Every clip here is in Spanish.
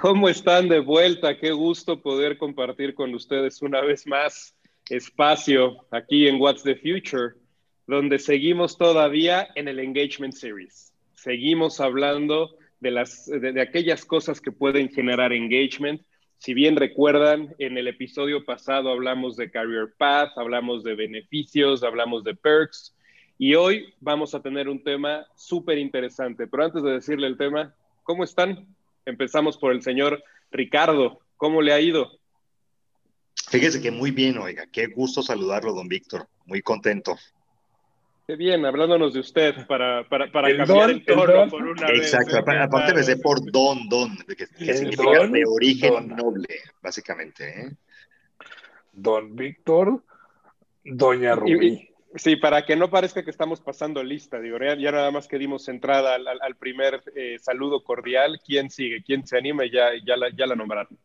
¿Cómo están de vuelta? Qué gusto poder compartir con ustedes una vez más espacio aquí en What's the Future, donde seguimos todavía en el Engagement Series. Seguimos hablando de, las, de, de aquellas cosas que pueden generar engagement. Si bien recuerdan, en el episodio pasado hablamos de Career Path, hablamos de beneficios, hablamos de perks, y hoy vamos a tener un tema súper interesante. Pero antes de decirle el tema, ¿cómo están? Empezamos por el señor Ricardo. ¿Cómo le ha ido? Fíjese que muy bien, oiga. Qué gusto saludarlo, don Víctor. Muy contento. Qué bien, hablándonos de usted para, para, para el cambiar don, el tono por una Exacto, vez. Exacto, aparte me sé por don, don, que, que significa don, de origen don. noble, básicamente. ¿eh? Don Víctor, doña Rubí. Y, Sí, para que no parezca que estamos pasando lista, digo, ya, ya nada más que dimos entrada al, al primer eh, saludo cordial. ¿Quién sigue? ¿Quién se anima? Ya, ya, la, ya la nombraron.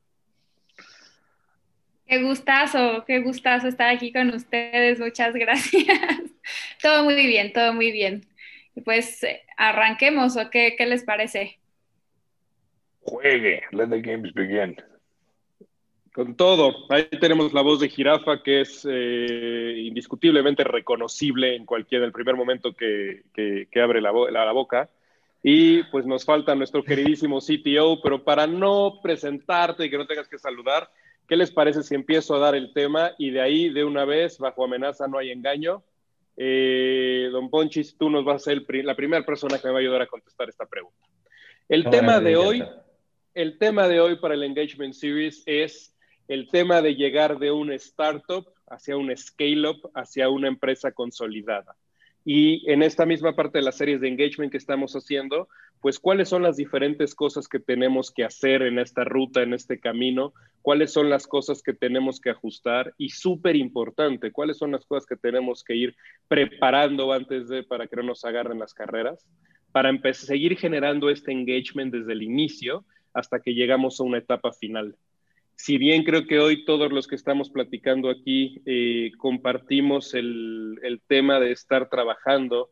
Qué gustazo, qué gustazo estar aquí con ustedes. Muchas gracias. todo muy bien, todo muy bien. Pues arranquemos, ¿o qué, qué les parece? Juegue, let the games begin. Con todo, ahí tenemos la voz de Jirafa que es eh, indiscutiblemente reconocible en cualquier, en el primer momento que, que, que abre la, la, la, boca. Y pues nos falta nuestro queridísimo CTO, pero para no presentarte y que no tengas que saludar, ¿qué les parece si empiezo a dar el tema y de ahí de una vez, bajo amenaza no hay engaño? Eh, don Ponchis, tú nos vas a ser el, la primera persona que me va a ayudar a contestar esta pregunta. El tema de hoy, el tema de hoy para el Engagement Series es el tema de llegar de un startup hacia un scale-up, hacia una empresa consolidada. Y en esta misma parte de las series de engagement que estamos haciendo, pues cuáles son las diferentes cosas que tenemos que hacer en esta ruta, en este camino, cuáles son las cosas que tenemos que ajustar y súper importante, cuáles son las cosas que tenemos que ir preparando antes de para que no nos agarren las carreras, para seguir generando este engagement desde el inicio hasta que llegamos a una etapa final si bien creo que hoy todos los que estamos platicando aquí eh, compartimos el, tema de estar trabajando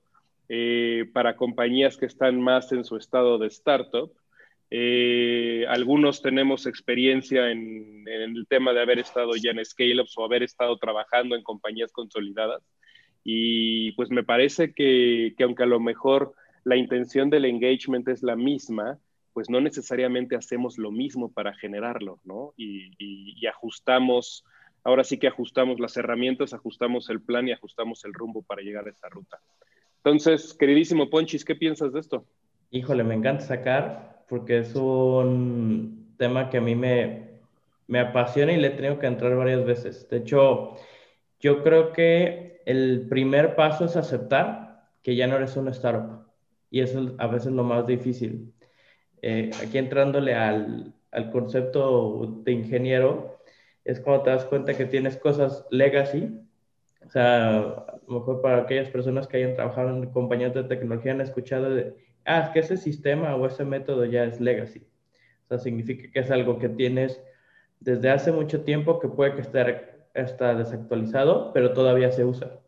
eh, para compañías que están más en su estado de startup, eh, algunos tenemos experiencia en, el tema de haber estado ya en scale-ups o haber estado trabajando en compañías consolidadas. Y pues me parece que aunque a lo mejor la intención del engagement es la misma, pues no necesariamente hacemos lo mismo para generarlo, ¿no? Y, ajustamos, ahora sí que ajustamos las herramientas, ajustamos el plan y ajustamos el rumbo para llegar a esa ruta. Entonces, queridísimo Ponchis, ¿qué piensas de esto? Híjole, me encanta sacar porque es un tema que a mí me, me apasiona y le he tenido que entrar varias veces. De hecho, yo creo que el primer paso es aceptar que ya no eres una startup. Y eso es a veces lo más difícil eh, aquí entrándole al, al, concepto de ingeniero, es cuando te das cuenta que tienes cosas legacy, o sea, a lo mejor para aquellas personas que hayan trabajado en compañías de tecnología han escuchado de, ah, que ese sistema o ese método ya es legacy. O sea, significa que es algo que tienes desde hace mucho tiempo que puede que esté está desactualizado, pero todavía se usa.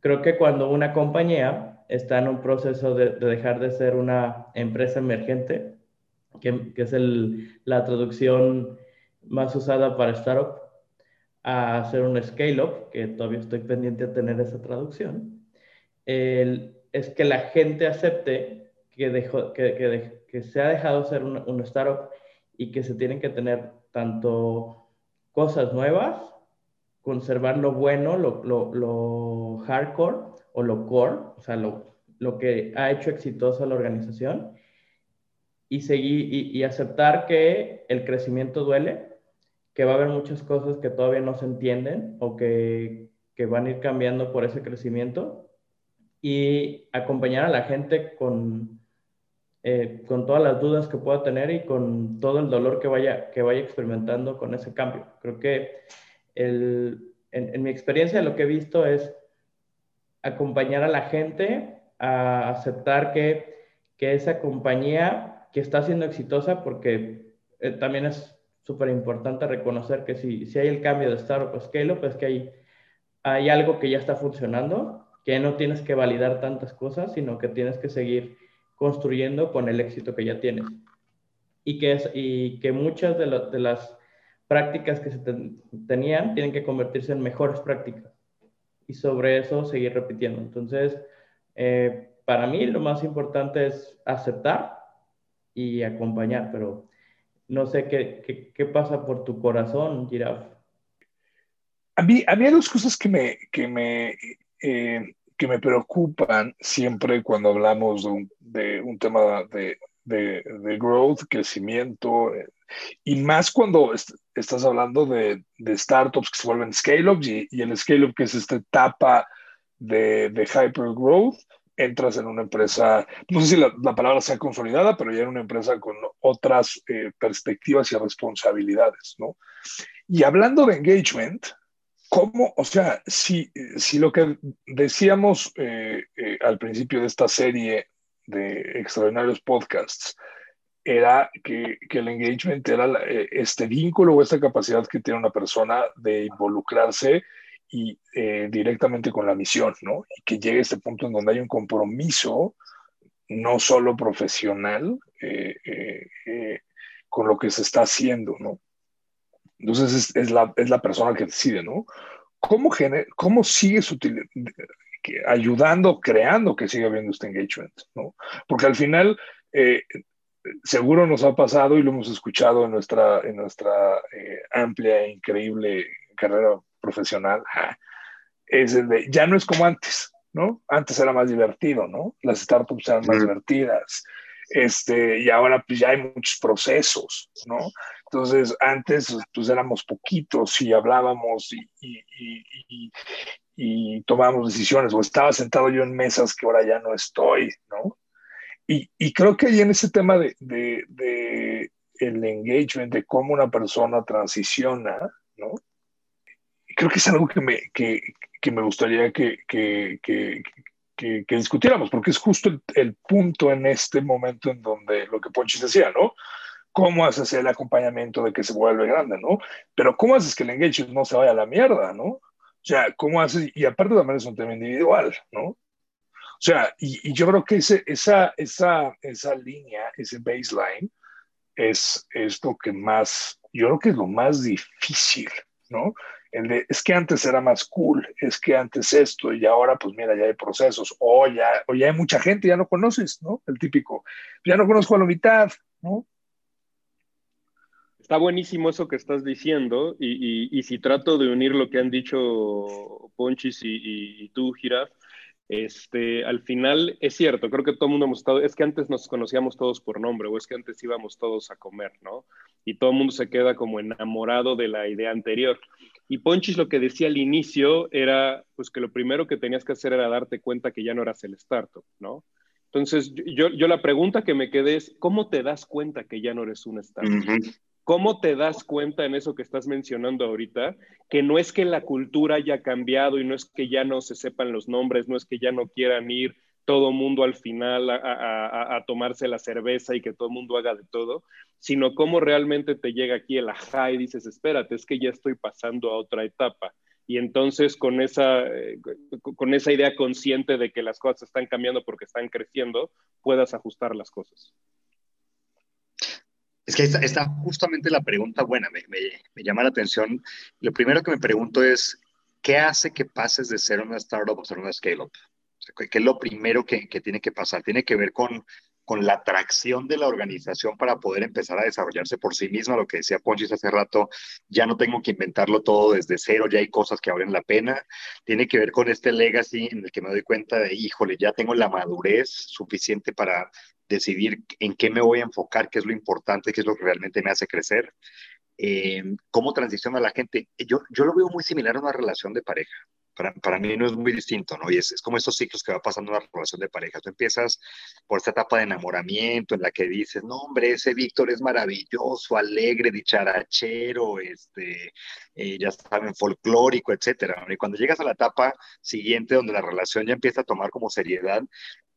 Creo que cuando una compañía está en un proceso de, de dejar de ser una empresa emergente, que, que es el, la traducción más usada para startup, a hacer un scale-up, que todavía estoy pendiente de tener esa traducción, es que la gente acepte que, dejó, que, que, que se ha dejado ser un, un startup y que se tienen que tener tanto cosas nuevas, conservar lo bueno, lo, lo, lo hardcore, o lo core, o sea, lo, lo que ha hecho exitosa la organización, y, seguir, y, y aceptar que el crecimiento duele, que va a haber muchas cosas que todavía no se entienden o que, que van a ir cambiando por ese crecimiento, y acompañar a la gente con, eh, con todas las dudas que pueda tener y con todo el dolor que vaya, que vaya experimentando con ese cambio. Creo que el, en, en, mi experiencia lo que he visto es acompañar a la gente a aceptar que, que esa compañía que está siendo exitosa, porque eh, también es súper importante reconocer que si, si hay el cambio de startup o scale pues que hay, hay algo que ya está funcionando, que no tienes que validar tantas cosas, sino que tienes que seguir construyendo con el éxito que ya tienes. y que, es, y que muchas de las prácticas que se tenían tienen que convertirse en mejores prácticas y sobre eso seguir repitiendo. Entonces, eh, para mí lo más importante es aceptar y acompañar, pero no sé qué, qué, pasa por tu corazón, Giraf. A mí, a mí hay dos cosas que me, que me, eh, que me preocupan siempre cuando hablamos de un, de un tema de, de, de, growth, crecimiento, eh, y más cuando estás hablando de, de, startups que se vuelven scale-ups y, y, el scale-up que es esta etapa de, de hyper growth, entras en una empresa, no sé si la, la, palabra sea consolidada, pero ya en una empresa con otras eh, perspectivas y responsabilidades, ¿no? Y hablando de engagement, ¿cómo, o sea, si, si lo que decíamos eh, eh, al principio de esta serie de extraordinarios podcasts era que, que el engagement era eh, este vínculo o esta capacidad que tiene una persona de involucrarse y eh, directamente con la misión, ¿no? Y que llegue a este punto en donde hay un compromiso no solo profesional eh, con lo que se está haciendo, ¿no? Entonces es, la, es la, persona que decide, ¿no? ¿Cómo, cómo sigues ayudando, creando que siga habiendo este engagement, ¿no? Porque al final seguro nos ha pasado y lo hemos escuchado en nuestra, en nuestra amplia e increíble carrera profesional, es de, ya no es como antes, ¿no? Antes era más divertido, ¿no? Las startups eran más divertidas, este, y ahora pues ya hay muchos procesos, ¿no? Entonces, antes pues éramos poquitos y hablábamos y, y, y, y, tomábamos decisiones, o estaba sentado yo en mesas que ahora ya no estoy, ¿no? Y, creo que ahí en ese tema de, el engagement, de cómo una persona transiciona, ¿no? creo que es algo que me, que me gustaría que, que, que, discutiéramos, porque es justo el, el, punto en este momento en donde lo que Ponchis decía, ¿no? ¿Cómo haces el acompañamiento de que se vuelve grande, ¿no? Pero ¿cómo haces que el engagement no se vaya a la mierda, ¿no? O sea, ¿cómo haces? Y aparte también es un tema individual, ¿no? O sea, y, yo creo que ese, esa, esa, esa línea, ese baseline, es, es lo que más, yo creo que es lo más difícil, ¿no? El de, es que antes era más cool, es que antes esto y ahora pues mira, ya hay procesos, o ya, o ya hay mucha gente, ya no conoces, ¿no? El típico, ya no conozco a la mitad, ¿no? Está buenísimo eso que estás diciendo y, y, y si trato de unir lo que han dicho Ponchis y, y tú, Giraf, este, al final es cierto, creo que todo el mundo hemos estado, es que antes nos conocíamos todos por nombre o es que antes íbamos todos a comer, ¿no? Y todo el mundo se queda como enamorado de la idea anterior. Y Ponchis lo que decía al inicio era, pues que lo primero que tenías que hacer era darte cuenta que ya no eras el startup, ¿no? Entonces, yo, yo la pregunta que me quedé es, ¿cómo te das cuenta que ya no eres un startup? ¿Cómo te das cuenta en eso que estás mencionando ahorita? Que no es que la cultura haya cambiado y no es que ya no se sepan los nombres, no es que ya no quieran ir todo mundo al final a, tomarse la cerveza y que todo mundo haga de todo, sino cómo realmente te llega aquí el ajá y dices, espérate, es que ya estoy pasando a otra etapa. Y entonces con esa, eh, con esa idea consciente de que las cosas están cambiando porque están creciendo, puedas ajustar las cosas. Que está, justamente la pregunta buena, me, llama la atención. Lo primero que me pregunto es, ¿qué hace que pases de ser una startup a ser una scale-up? ¿Qué es lo primero que, que, tiene que pasar? Tiene que ver con, con la atracción de la organización para poder empezar a desarrollarse por sí misma, lo que decía Ponchis hace rato, ya no tengo que inventarlo todo desde cero, ya hay cosas que valen la pena. Tiene que ver con este legacy en el que me doy cuenta de, híjole, ya tengo la madurez suficiente para decidir en qué me voy a enfocar, qué es lo importante, qué es lo que realmente me hace crecer, eh, cómo transiciona la gente. Yo, yo lo veo muy similar a una relación de pareja. Para, para mí no es muy distinto, ¿no? Y es, es como estos ciclos que va pasando una relación de pareja. Tú empiezas por esta etapa de enamoramiento en la que dices, no, hombre, ese Víctor es maravilloso, alegre, dicharachero, este, eh, ya saben, folclórico, etcétera. Y cuando llegas a la etapa siguiente donde la relación ya empieza a tomar como seriedad,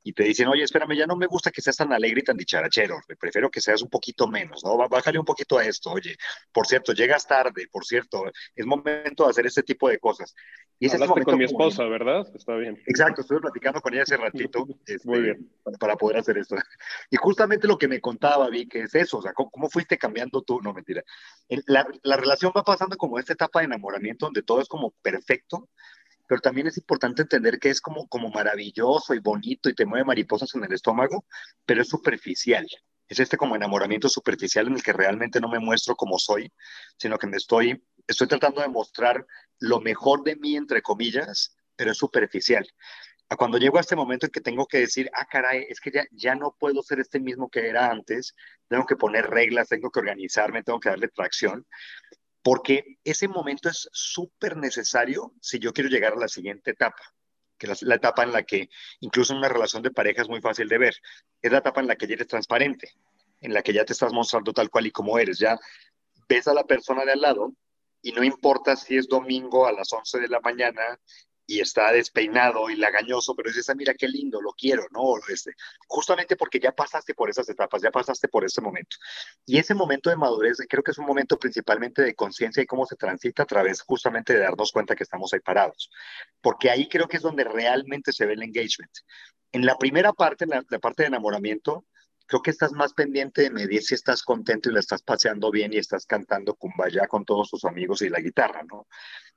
y te dicen, oye, espérame, ya no me gusta que seas tan alegre y tan dicharachero, prefiero que seas un poquito menos, ¿no? Bájale un poquito a esto, oye, por cierto, llegas tarde, por cierto, es momento de hacer este tipo de cosas. Y ese Hablaste con mi esposa, ¿verdad? Está bien. Exacto, estuve platicando con ella hace ratito este, Muy bien. Para, poder hacer esto. Y justamente lo que me contaba, Vi, que es eso, o sea, ¿cómo, fuiste cambiando tú? No, mentira. La, la relación va pasando como esta etapa de enamoramiento donde todo es como perfecto, pero también es importante entender que es como, como maravilloso y bonito y te mueve mariposas en el estómago, pero es superficial. Es este como enamoramiento superficial en el que realmente no me muestro como soy, sino que me estoy, estoy tratando de mostrar lo mejor de mí, entre comillas, pero es superficial. Cuando llego a este momento en que tengo que decir, ah, caray, es que ya, ya no puedo ser este mismo que era antes, tengo que poner reglas, tengo que organizarme, tengo que darle tracción, porque ese momento es súper necesario si yo quiero llegar a la siguiente etapa, que es la etapa en la que incluso en una relación de pareja es muy fácil de ver, es la etapa en la que ya eres transparente, en la que ya te estás mostrando tal cual y como eres, ya ves a la persona de al lado y no importa si es domingo a las 11 de la mañana y está despeinado y lagañoso, pero dices, ah, mira qué lindo, lo quiero, ¿no? Este, justamente porque ya pasaste por esas etapas, ya pasaste por ese momento. Y ese momento de madurez creo que es un momento principalmente de conciencia y cómo se transita a través justamente de darnos cuenta que estamos ahí parados. Porque ahí creo que es donde realmente se ve el engagement. En la primera parte, la parte de enamoramiento, creo que estás más pendiente de medir si estás contento y la estás paseando bien y estás cantando cumbaya con todos tus amigos y la guitarra, ¿no?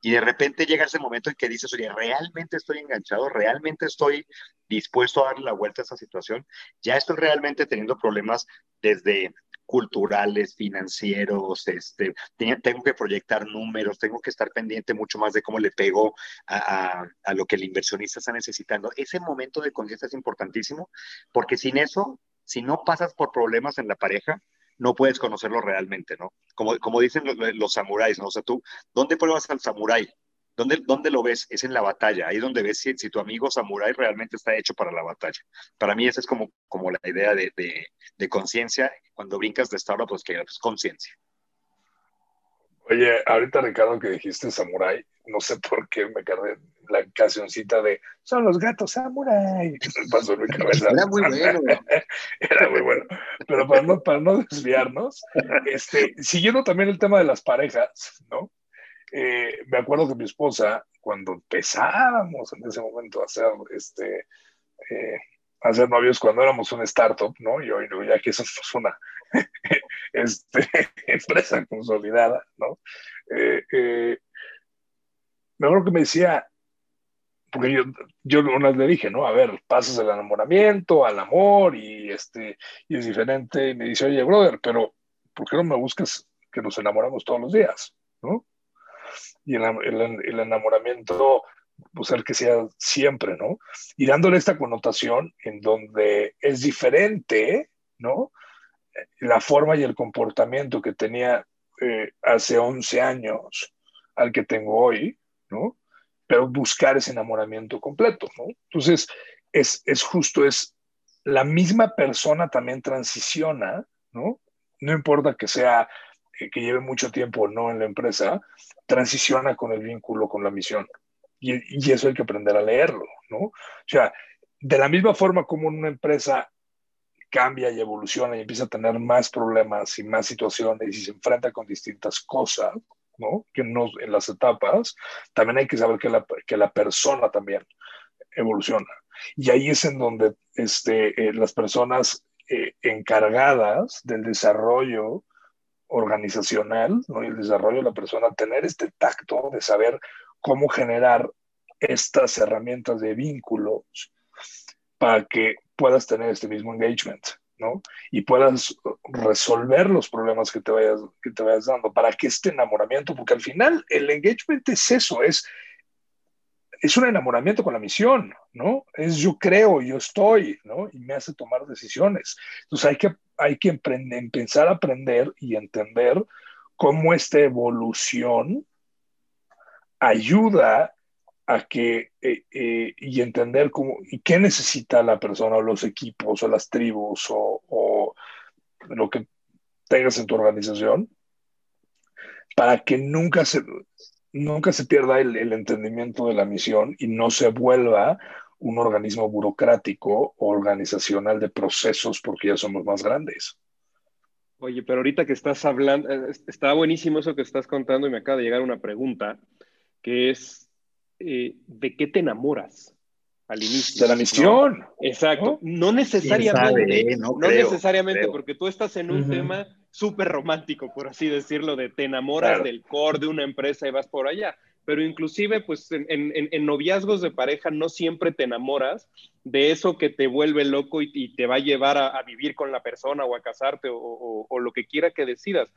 Y de repente llega ese momento en que dices, oye, realmente estoy enganchado, realmente estoy dispuesto a darle la vuelta a esa situación, ya estoy realmente teniendo problemas desde culturales, financieros, este, tengo que proyectar números, tengo que estar pendiente mucho más de cómo le pego a, a, a lo que el inversionista está necesitando. Ese momento de conciencia es importantísimo, porque sin eso si no pasas por problemas en la pareja, no puedes conocerlo realmente, ¿no? Como, como dicen los, samuráis, ¿no? O sea, tú, ¿dónde pruebas al samurái? ¿Dónde, ¿Dónde lo ves? Es en la batalla, ahí es donde ves si, tu amigo samurái realmente está hecho para la batalla. Para mí esa es como, como la idea de, de, conciencia. Cuando brincas de esta hora, pues que es conciencia. Oye, ahorita Ricardo que dijiste samurái, no sé por qué me quedé la cancioncita de Son los gatos samurai. Pasó en mi cabeza. Era muy bueno. Era muy bueno. Pero para no, para no desviarnos, este, siguiendo también el tema de las parejas, ¿no? Eh, me acuerdo que mi esposa, cuando empezábamos en ese momento a hacer, este, eh, hacer novios, cuando éramos una startup, ¿no? Y hoy ya que somos una este, empresa consolidada, ¿no? Eh, eh me acuerdo que me decía, porque yo, yo una vez le dije, ¿no? A ver, pasas del enamoramiento al amor y, este, y es diferente. Y me dice, oye, brother, pero ¿por qué no me buscas que nos enamoramos todos los días? ¿No? Y el, enamoramiento, pues el que sea siempre, ¿no? Y dándole esta connotación en donde es diferente, ¿no? La forma y el comportamiento que tenía eh, hace 11 años al que tengo hoy, ¿no? pero buscar ese enamoramiento completo, ¿no? Entonces, es, es justo, es la misma persona también transiciona, ¿no? No importa que sea, eh, que lleve mucho tiempo o no en la empresa, transiciona con el vínculo, con la misión. Y, y, eso hay que aprender a leerlo, ¿no? O sea, de la misma forma como una empresa cambia y evoluciona y empieza a tener más problemas y más situaciones y se enfrenta con distintas cosas, ¿no? Que no, en las etapas, también hay que saber que la, que la persona también evoluciona. Y ahí es en donde este, eh, las personas eh, encargadas del desarrollo organizacional ¿no? y el desarrollo de la persona, tener este tacto de saber cómo generar estas herramientas de vínculos para que puedas tener este mismo engagement. ¿No? Y puedas resolver los problemas que te vayas, que te vayas dando para que este enamoramiento, porque al final el engagement es eso, es, es un enamoramiento con la misión, ¿no? Es yo creo, yo estoy, ¿no? Y me hace tomar decisiones. Entonces hay que, hay que empezar a aprender y entender cómo esta evolución ayuda a que eh, eh, y entender cómo y qué necesita la persona o los equipos o las tribus o, lo que tengas en tu organización para que nunca se nunca se pierda el, entendimiento de la misión y no se vuelva un organismo burocrático o organizacional de procesos porque ya somos más grandes. Oye, pero ahorita que estás hablando, eh, está buenísimo eso que estás contando y me acaba de llegar una pregunta, que es, eh, ¿de qué te enamoras? al inicio. De la misión. Exacto. No, necesariamente. No, necesariamente, porque tú estás en un tema súper romántico, por así decirlo, de te enamoras del core de una empresa y vas por allá pero inclusive pues en, noviazgos de pareja no siempre te enamoras de eso que te vuelve loco y, te va a llevar a, vivir con la persona o a casarte o, lo que quiera que decidas.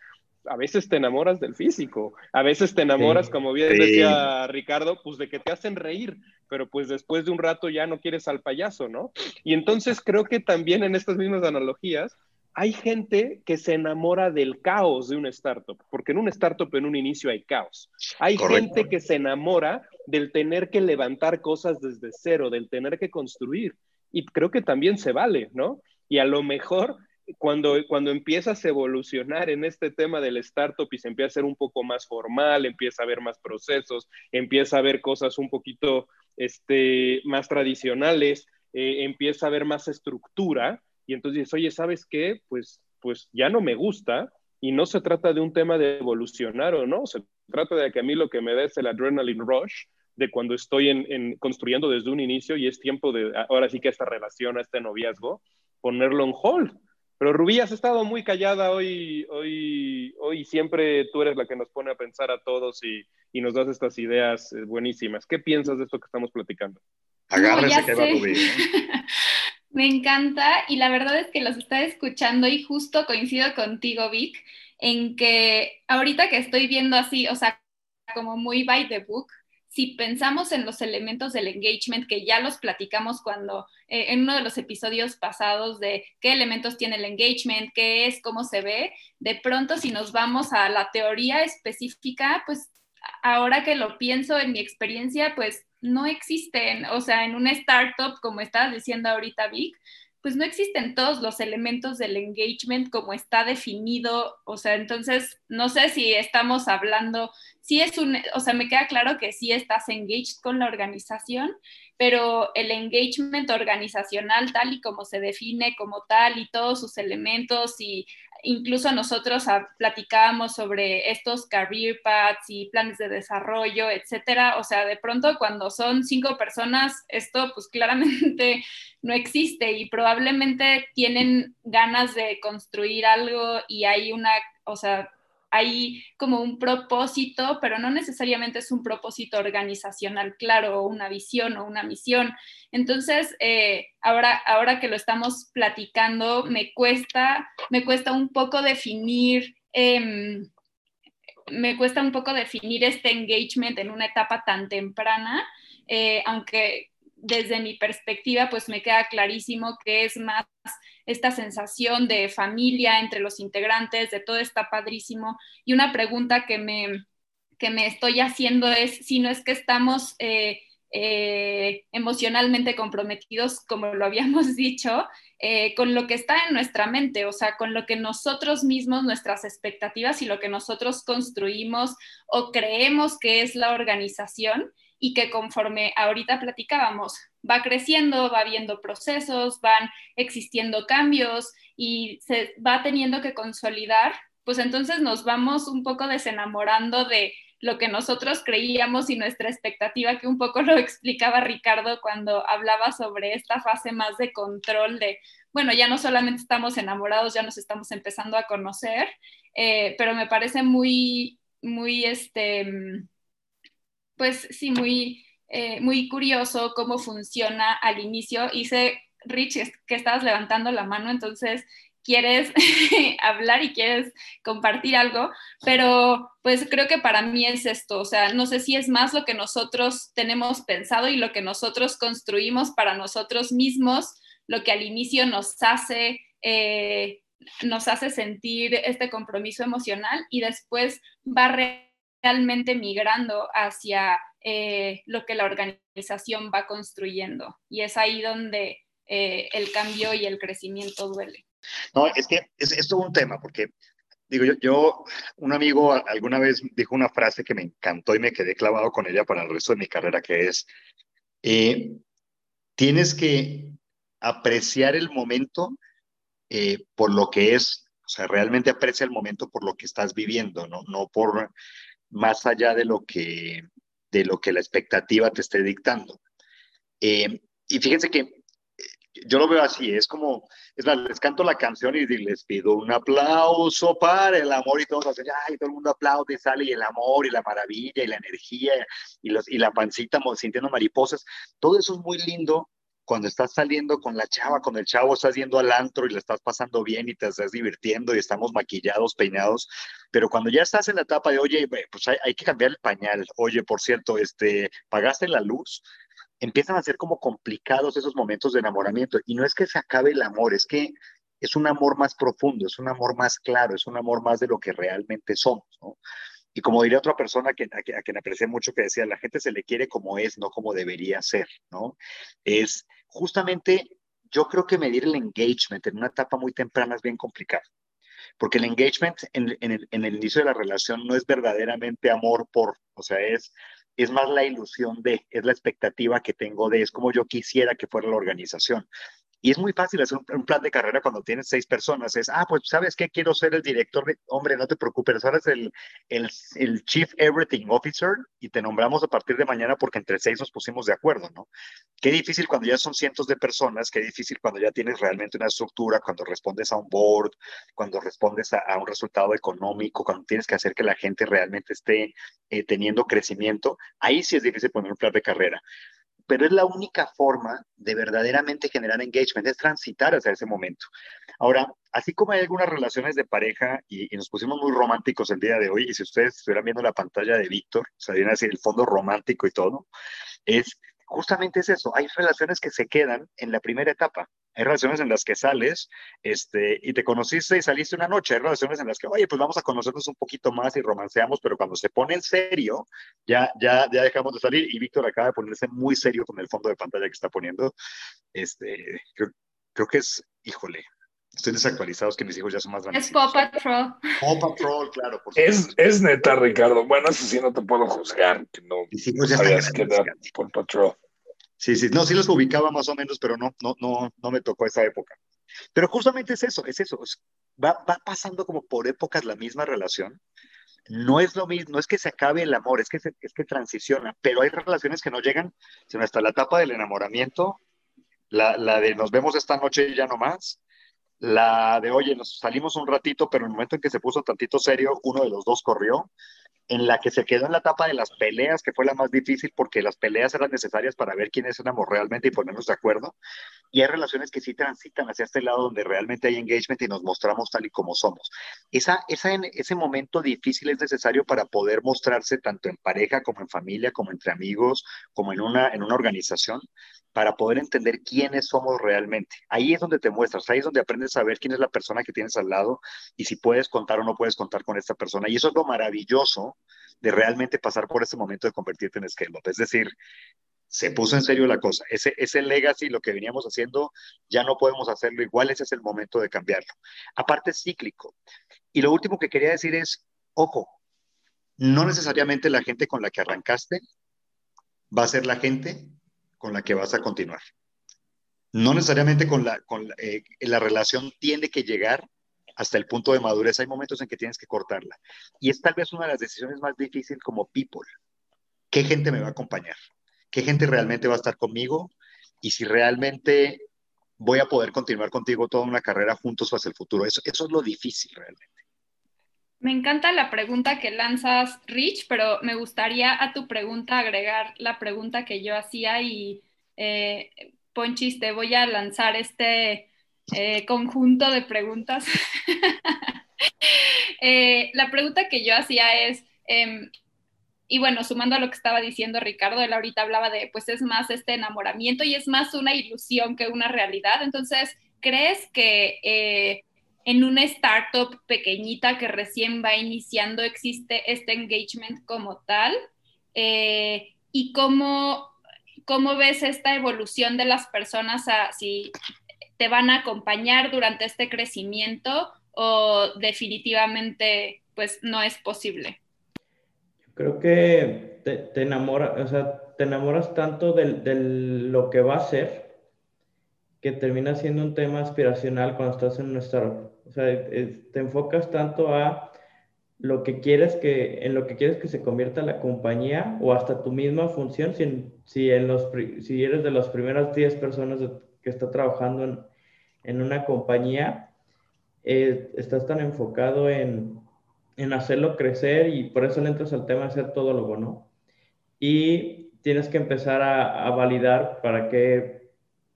A veces te enamoras del físico, a veces te enamoras, como bien decía Ricardo, pues de que te hacen reír, pero pues después de un rato ya no quieres al payaso, ¿no? Y entonces creo que también en estas mismas analogías, hay gente que se enamora del caos de una startup, porque en una startup en un inicio hay caos. Hay gente que se enamora del tener que levantar cosas desde cero, del tener que construir. Y creo que también se vale, ¿no? Y a lo mejor cuando, cuando empiezas a evolucionar en este tema del startup y se empieza a ser un poco más formal, empieza a haber más procesos, empieza a haber cosas un poquito este, más tradicionales, eh, empieza a haber más estructura, y entonces oye, ¿sabes qué? Pues, pues ya no me gusta y no se trata de un tema de evolucionar o no, se trata de que a mí lo que me da es el adrenaline rush de cuando estoy en, construyendo desde un inicio y es tiempo de, ahora sí que esta relación, este noviazgo, ponerlo en hold. Pero Rubí, has estado muy callada hoy, hoy, hoy siempre tú eres la que nos pone a pensar a todos y, y nos das estas ideas eh, buenísimas. ¿Qué piensas de esto que estamos platicando? Agárrese que va Rubí. Me encanta y la verdad es que los estaba escuchando y justo coincido contigo, Vic, en que ahorita que estoy viendo así, o sea, como muy by the book, si pensamos en los elementos del engagement, que ya los platicamos cuando eh, en uno de los episodios pasados de qué elementos tiene el engagement, qué es, cómo se ve, de pronto si nos vamos a la teoría específica, pues ahora que lo pienso en mi experiencia, pues no existen, o sea, en una startup, como estabas diciendo ahorita, Vic, pues no existen todos los elementos del engagement como está definido, o sea, entonces no sé si estamos hablando, si es un, o sea, me queda claro que sí estás engaged con la organización, pero el engagement organizacional tal y como se define como tal y todos sus elementos y incluso nosotros platicábamos sobre estos career paths y planes de desarrollo, etcétera. O sea, de pronto cuando son cinco personas, esto pues claramente no existe y probablemente tienen ganas de construir algo y hay una, o sea, hay como un propósito, pero no necesariamente es un propósito organizacional claro o una visión o una misión. Entonces, eh, ahora, ahora que lo estamos platicando, me cuesta, me cuesta un poco definir. Em, me cuesta un poco definir este engagement en una etapa tan temprana, eh, aunque desde mi perspectiva, pues me queda clarísimo que es más esta sensación de familia entre los integrantes, de todo está padrísimo. Y una pregunta que me, que me estoy haciendo es si no es que estamos eh, eh, emocionalmente comprometidos, como lo habíamos dicho, eh, con lo que está en nuestra mente, o sea, con lo que nosotros mismos, nuestras expectativas y lo que nosotros construimos o creemos que es la organización y que conforme ahorita platicábamos, va creciendo, va habiendo procesos, van existiendo cambios y se va teniendo que consolidar, pues entonces nos vamos un poco desenamorando de lo que nosotros creíamos y nuestra expectativa, que un poco lo explicaba Ricardo cuando hablaba sobre esta fase más de control de, bueno, ya no solamente estamos enamorados, ya nos estamos empezando a conocer, eh, pero me parece muy, muy, este, pues sí, muy eh, muy curioso cómo funciona al inicio. Hice, Rich, que estabas levantando la mano, entonces quieres hablar y quieres compartir algo, pero pues creo que para mí es esto, o sea, no sé si es más lo que nosotros tenemos pensado y lo que nosotros construimos para nosotros mismos, lo que al inicio nos hace... Eh, nos hace sentir este compromiso emocional y después va realmente migrando hacia eh, lo que la organización va construyendo. Y es ahí donde eh, el cambio y el crecimiento duele. No, es que es, todo un tema, porque digo, yo, yo, un amigo alguna vez dijo una frase que me encantó y me quedé clavado con ella para el resto de mi carrera, que es, eh, tienes que apreciar el momento por lo que es, o sea, realmente aprecia el momento por lo que estás viviendo, ¿no? No por más allá de lo que, de lo que la expectativa te esté dictando. Eh, y fíjense que yo lo veo así, es como, es más, les canto la canción y les pido un aplauso para el amor y todos hacen, ay, todo el mundo aplaude, sale y el amor y la maravilla y la energía y, los, y la pancita sintiendo mariposas, todo eso es muy lindo cuando estás saliendo con la chava, con el chavo, estás yendo al antro y le estás pasando bien y te estás divirtiendo y estamos maquillados, peinados, pero cuando ya estás en la etapa de, oye, pues hay, hay que cambiar el pañal, oye, por cierto, este, ¿pagaste la luz? empiezan a ser como complicados esos momentos de enamoramiento. Y no es que se acabe el amor, es que es un amor más profundo, es un amor más claro, es un amor más de lo que realmente somos, ¿no? Y como diría otra persona que, a, quien aprecié mucho que decía, la gente se le quiere como es, no como debería ser, ¿no? Es justamente, yo creo que medir el engagement en una etapa muy temprana es bien complicado. Porque el engagement en, el, en el inicio de la relación no es verdaderamente amor por, o sea, es es más la ilusión de, es la expectativa que tengo de, es como yo quisiera que fuera la organización. Y es muy fácil hacer un, plan de carrera cuando tienes seis personas. Es, ah, pues, ¿sabes qué? Quiero ser el director de... Hombre, no te preocupes, ahora es el, el, el, Chief Everything Officer y te nombramos a partir de mañana porque entre seis nos pusimos de acuerdo, ¿no? Qué difícil cuando ya son cientos de personas, qué difícil cuando ya tienes realmente una estructura, cuando respondes a un board, cuando respondes a, un resultado económico, cuando tienes que hacer que la gente realmente esté eh, teniendo crecimiento. Ahí sí es difícil poner un plan de carrera pero es la única forma de verdaderamente generar engagement, es transitar hacia ese momento. Ahora, así como hay algunas relaciones de pareja y, nos pusimos muy románticos el día de hoy, y si ustedes estuvieran viendo la pantalla de Víctor, o viene así el fondo romántico y todo, es justamente es eso, hay relaciones que se quedan en la primera etapa. Hay relaciones en las que sales este, y te conociste y saliste una noche. Hay relaciones en las que, oye, pues vamos a conocernos un poquito más y romanceamos, pero cuando se pone en serio, ya, ya, ya dejamos de salir. Y Víctor acaba de ponerse muy serio con el fondo de pantalla que está poniendo. Este, creo, creo que es, híjole, estoy desactualizado, es que mis hijos ya son más grandes. Es Paw Patrol. Paw Patrol, claro. Por es, es neta, Ricardo. Bueno, eso sí no te puedo juzgar, que no mis hijos ya sabías que era Paw Patrol. Sí, sí, no, sí los ubicaba más o menos, pero no, no, no, no me tocó esa época. Pero justamente es eso, es eso. va, va pasando como por épocas la misma relación. No es lo mismo, no es que se acabe el amor, es que, es que transiciona, pero hay relaciones que no llegan, sino hasta la etapa del enamoramiento, la, la de nos vemos esta noche y ya no más, la de, oye, nos salimos un ratito, pero en el momento en que se puso tantito serio, uno de los dos corrió, en la que se quedó en la etapa de las peleas, que fue la más difícil porque las peleas eran necesarias para ver quiénes éramos realmente y ponernos de acuerdo. Y hay relaciones que sí transitan hacia este lado donde realmente hay engagement y nos mostramos tal y como somos. Esa, esa, ese momento difícil es necesario para poder mostrarse tanto en pareja como en familia, como entre amigos, como en una, en una organización, para poder entender quiénes somos realmente. Ahí es donde te muestras, ahí es donde aprendes a ver quién es la persona que tienes al lado y si puedes contar o no puedes contar con esta persona. Y eso es lo maravilloso de realmente pasar por ese momento de convertirte en scale up. Es decir, se puso en serio la cosa. Ese, ese legacy, lo que veníamos haciendo, ya no podemos hacerlo igual, ese es el momento de cambiarlo. Aparte es cíclico. Y lo último que quería decir es, ojo, no necesariamente la gente con la que arrancaste va a ser la gente con la que vas a continuar. No necesariamente con la, con eh, la relación tiene que llegar hasta el punto de madurez. Hay momentos en que tienes que cortarla. Y es tal vez una de las decisiones más difíciles como people. ¿Qué gente me va a acompañar? ¿Qué gente realmente va a estar conmigo? Y si realmente voy a poder continuar contigo toda una carrera juntos hacia el futuro. Eso, eso es lo difícil realmente. Me encanta la pregunta que lanzas, Rich, pero me gustaría a tu pregunta agregar la pregunta que yo hacía y, eh, Ponchis, te voy a lanzar este eh, conjunto de preguntas. Eh, la pregunta que yo hacía es, em, y bueno, sumando a lo que estaba diciendo Ricardo, él ahorita hablaba de, pues es más este enamoramiento y es más una ilusión que una realidad. Entonces, ¿crees que eh, en una startup pequeñita que recién va iniciando existe este engagement como tal? ¿Y cómo, cómo ves esta evolución de las personas a si te van a acompañar durante este crecimiento o definitivamente pues no es posible? Creo que te, enamoras, o sea, te enamoras tanto de, lo que va a ser que termina siendo un tema aspiracional cuando estás en un startup. O sea, te enfocas tanto a lo que quieres que, en lo que quieres que se convierta la compañía o hasta tu misma función, si, si, en los, si eres de las primeras 10 personas que está trabajando en, en una compañía, eh, estás tan enfocado en, en, hacerlo crecer y por eso le entras al tema de ser todólogo, ¿no? Y tienes que empezar a, a validar para qué,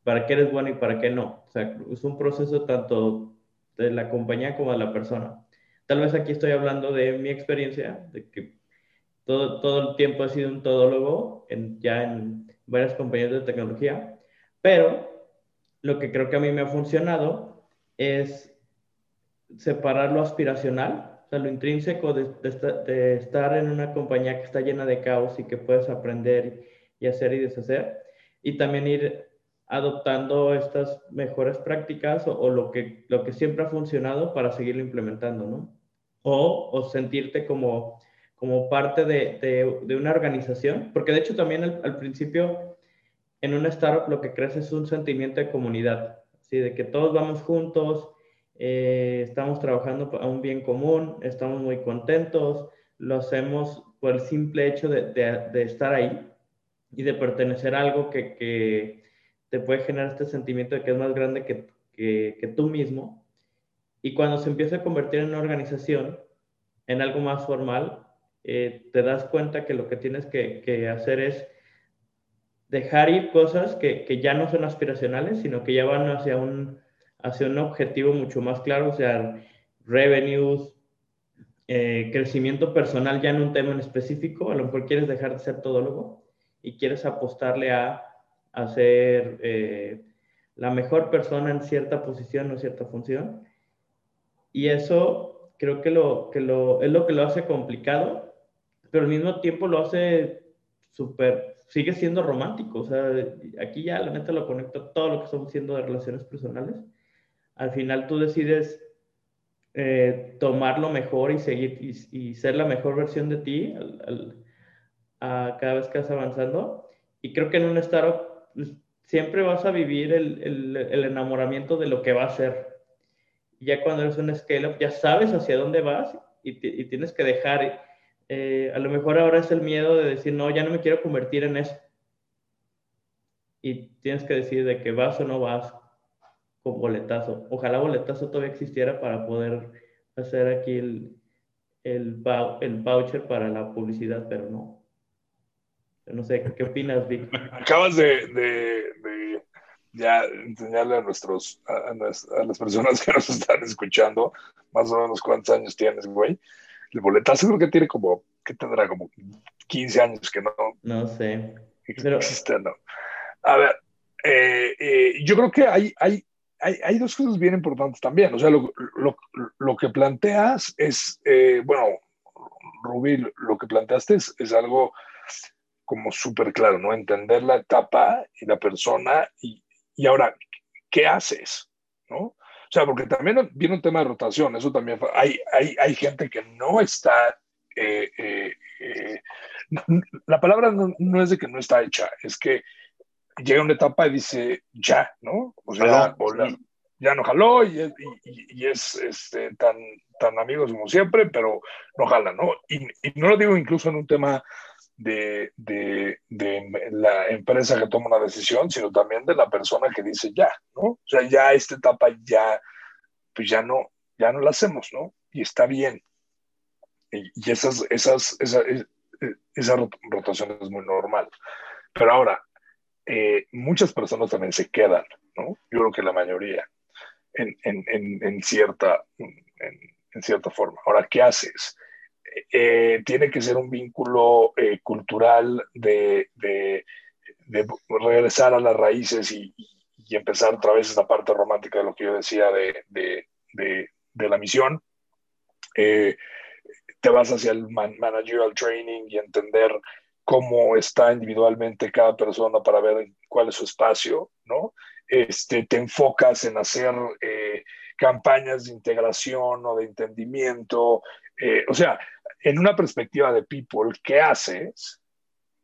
para qué eres bueno y para qué no. O sea, es un proceso tanto de la compañía como de la persona. Tal vez aquí estoy hablando de mi experiencia, de que todo, todo el tiempo he sido un todólogo en, ya en varias compañías de tecnología, pero lo que creo que a mí me ha funcionado es separar lo aspiracional, o sea, lo intrínseco de, estar en una compañía que está llena de caos y que puedes aprender y hacer y deshacer, y también ir adoptando estas mejores prácticas o, lo, que, lo que siempre ha funcionado para seguirlo implementando, ¿no? O, o sentirte como, como parte de, de, una organización, porque de hecho también al, principio en una startup lo que crece es un sentimiento de comunidad, ¿sí? de que todos vamos juntos, eh, estamos trabajando a un bien común, estamos muy contentos, lo hacemos por el simple hecho de, de estar ahí y de pertenecer a algo que, que te puede generar este sentimiento de que es más grande que, que, que tú mismo. Y cuando se empieza a convertir en una organización, en algo más formal, eh, te das cuenta que lo que tienes que, que hacer es dejar ir cosas que, que, ya no son aspiracionales, sino que ya van hacia un, hacia un objetivo mucho más claro, o sea, revenues, eh, crecimiento personal ya en un tema en específico, a lo mejor quieres dejar de ser todólogo y quieres apostarle a a ser eh, la mejor persona en cierta posición o cierta función. Y eso creo que, lo, que lo, es lo que lo hace complicado, pero al mismo tiempo lo hace súper, sigue siendo romántico. O sea, aquí ya la neta lo conecto todo lo que estamos haciendo de relaciones personales. Al final tú decides eh, tomar lo mejor y seguir y, ser la mejor versión de ti a cada vez que vas avanzando. Y creo que en un startup pues, siempre vas a vivir el, el, enamoramiento de lo que va a ser. Ya cuando eres un scale-up, ya sabes hacia dónde vas y tienes que dejar. Eh, a lo mejor ahora es el miedo de decir, no, ya no me quiero convertir en eso. Y tienes que decir de que vas o no vas con boletazo. Ojalá boletazo todavía existiera para poder hacer aquí el, el, el voucher para la publicidad, pero no. No sé, ¿qué opinas, Vic? Acabas de, de, de ya enseñarle a nuestros, a, a, las personas que nos están escuchando, más o menos cuántos años tienes, güey. El boletazo creo que tiene como, ¿qué tendrá? Como 15 años que no. No sé. Pero... Existe, no. A ver, eh, eh, yo creo que hay, hay, hay, hay, dos cosas bien importantes también. O sea, lo, lo, lo que planteas es, eh, bueno, Rubí, lo que planteaste es, es algo como súper claro, ¿no? Entender la etapa y la persona y, y, ahora, ¿qué haces? ¿No? O sea, porque también viene un tema de rotación, eso también, hay, hay, hay gente que no está, eh, eh, eh, la palabra no, no, es de que no está hecha, es que llega una etapa y dice, ya, ¿no? O sea, ya no jaló y, y, y es este, tan, tan amigos como siempre, pero no jala, ¿no? Y, y no lo digo incluso en un tema de, de, de, la empresa que toma una decisión, sino también de la persona que dice ya, ¿no? O sea, ya esta etapa ya, pues ya no, ya no la hacemos, ¿no? Y está bien. Y, y esas, esas, esa, esa rotación es muy normal. Pero ahora, eh, muchas personas también se quedan, ¿no? Yo creo que la mayoría, en, en, en, en cierta, en, cierta forma. Ahora, ¿qué haces? Eh, tiene que ser un vínculo eh, cultural de, de, de, regresar a las raíces y, y, empezar otra vez esa parte romántica de lo que yo decía de, de la misión. Eh, te vas hacia el man managerial training y entender cómo está individualmente cada persona para ver cuál es su espacio, ¿no? Este, te enfocas en hacer eh, campañas de integración o de entendimiento, eh, o sea, en una perspectiva de people, ¿qué haces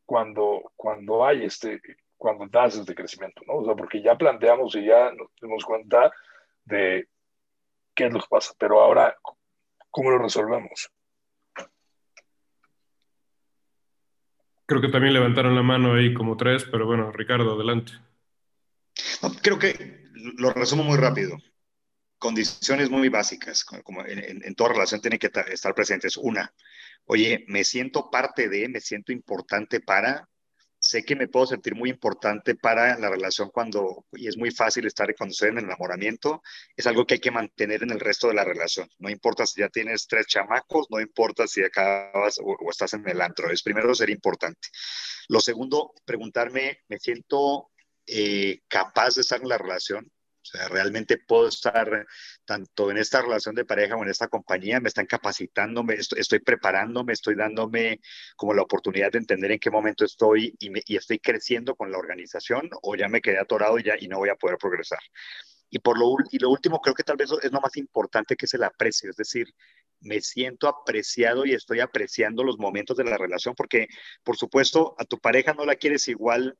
cuando, cuando hay este, cuando das este crecimiento, ¿no? O sea, porque ya planteamos y ya nos dimos cuenta de qué es lo que pasa, pero ahora, ¿cómo lo resolvemos? Creo que también levantaron la mano ahí como tres, pero bueno, Ricardo, adelante. creo que lo resumo muy rápido. Condiciones muy básicas, como en, en toda relación tiene que estar presentes. Una, oye, me siento parte de, me siento importante para, sé que me puedo sentir muy importante para la relación cuando, y es muy fácil estar cuando estoy en el enamoramiento, es algo que hay que mantener en el resto de la relación. No importa si ya tienes tres chamacos, no importa si acabas o, estás en el antro, es primero ser importante. Lo segundo, preguntarme, ¿me siento eh, capaz de estar en la relación? Sea, realmente puedo estar tanto en esta relación de pareja o en esta compañía, me están capacitando, me estoy, estoy preparándome, estoy dándome como la oportunidad de entender en qué momento estoy y, y, estoy creciendo con la organización o ya me quedé atorado y, ya, y no voy a poder progresar. Y por lo, y lo último, creo que tal vez es lo más importante que es el aprecio, es decir, me siento apreciado y estoy apreciando los momentos de la relación, porque por supuesto a tu pareja no la quieres igual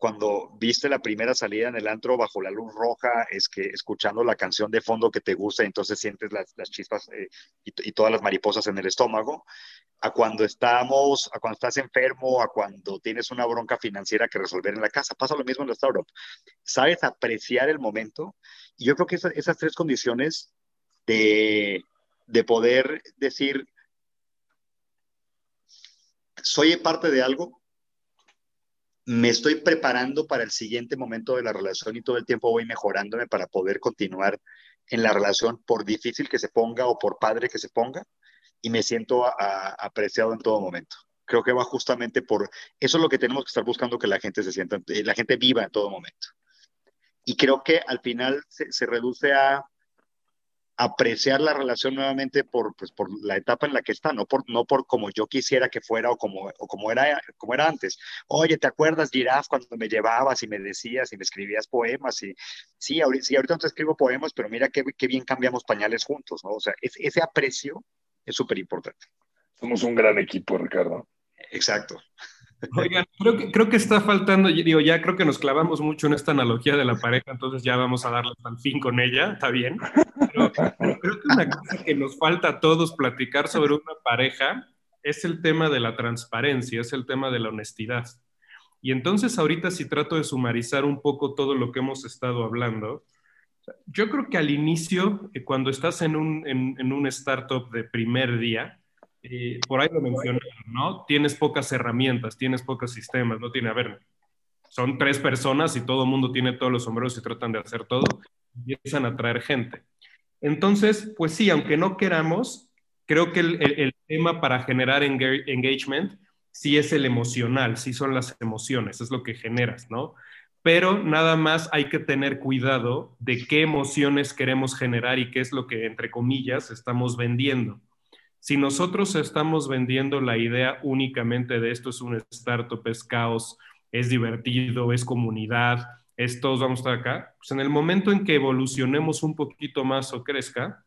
cuando viste la primera salida en el antro bajo la luz roja, es que escuchando la canción de fondo que te gusta, entonces sientes las, chispas eh, y, todas las mariposas en el estómago, a cuando estamos, a cuando estás enfermo, a cuando tienes una bronca financiera que resolver en la casa. Pasa lo mismo en la startup. Sabes apreciar el momento. Y yo creo que esas, tres condiciones de, de poder decir, soy parte de algo, me estoy preparando para el siguiente momento de la relación y todo el tiempo voy mejorándome para poder continuar en la relación por difícil que se ponga o por padre que se ponga y me siento apreciado en todo momento. Creo que va justamente por eso es lo que tenemos que estar buscando que la gente se sienta, eh, la gente viva en todo momento. Y creo que al final se reduce a apreciar la relación nuevamente por, pues, por la etapa en la que está, no por, no por como yo quisiera que fuera o como, o como, era, como era antes. Oye, ¿te acuerdas, Giraf, cuando me llevabas y me decías y me escribías poemas? Y, sí, ahorita, sí, ahorita no te escribo poemas, pero mira qué, qué bien cambiamos pañales juntos, ¿no? O sea, ese aprecio es súper importante. Somos un gran equipo, Ricardo. Exacto. Oigan, creo que, creo que está faltando, digo, ya creo que nos clavamos mucho en esta analogía de la pareja, entonces ya vamos a darle al fin con ella, está bien. Pero, creo que una cosa que nos falta a todos platicar sobre una pareja es el tema de la transparencia, es el tema de la honestidad. Y entonces ahorita si trato de sumarizar un poco todo lo que hemos estado hablando, yo creo que al inicio, eh, cuando estás en un, en, en un startup de primer día, eh, por ahí lo mencionaron, ¿no? Tienes pocas herramientas, tienes pocos sistemas, no tiene, a ver, son tres personas y todo el mundo tiene todos los sombreros y tratan de hacer todo, y empiezan a traer gente. Entonces, pues sí, aunque no queramos, creo que el, el, tema para generar engagement sí es el emocional, sí son las emociones, es lo que generas, ¿no? Pero nada más hay que tener cuidado de qué emociones queremos generar y qué es lo que, entre comillas, estamos vendiendo. Si nosotros estamos vendiendo la idea únicamente de esto es un startup, es caos, es divertido, es comunidad, es todos vamos a estar acá, pues en el momento en que evolucionemos un poquito más o crezca,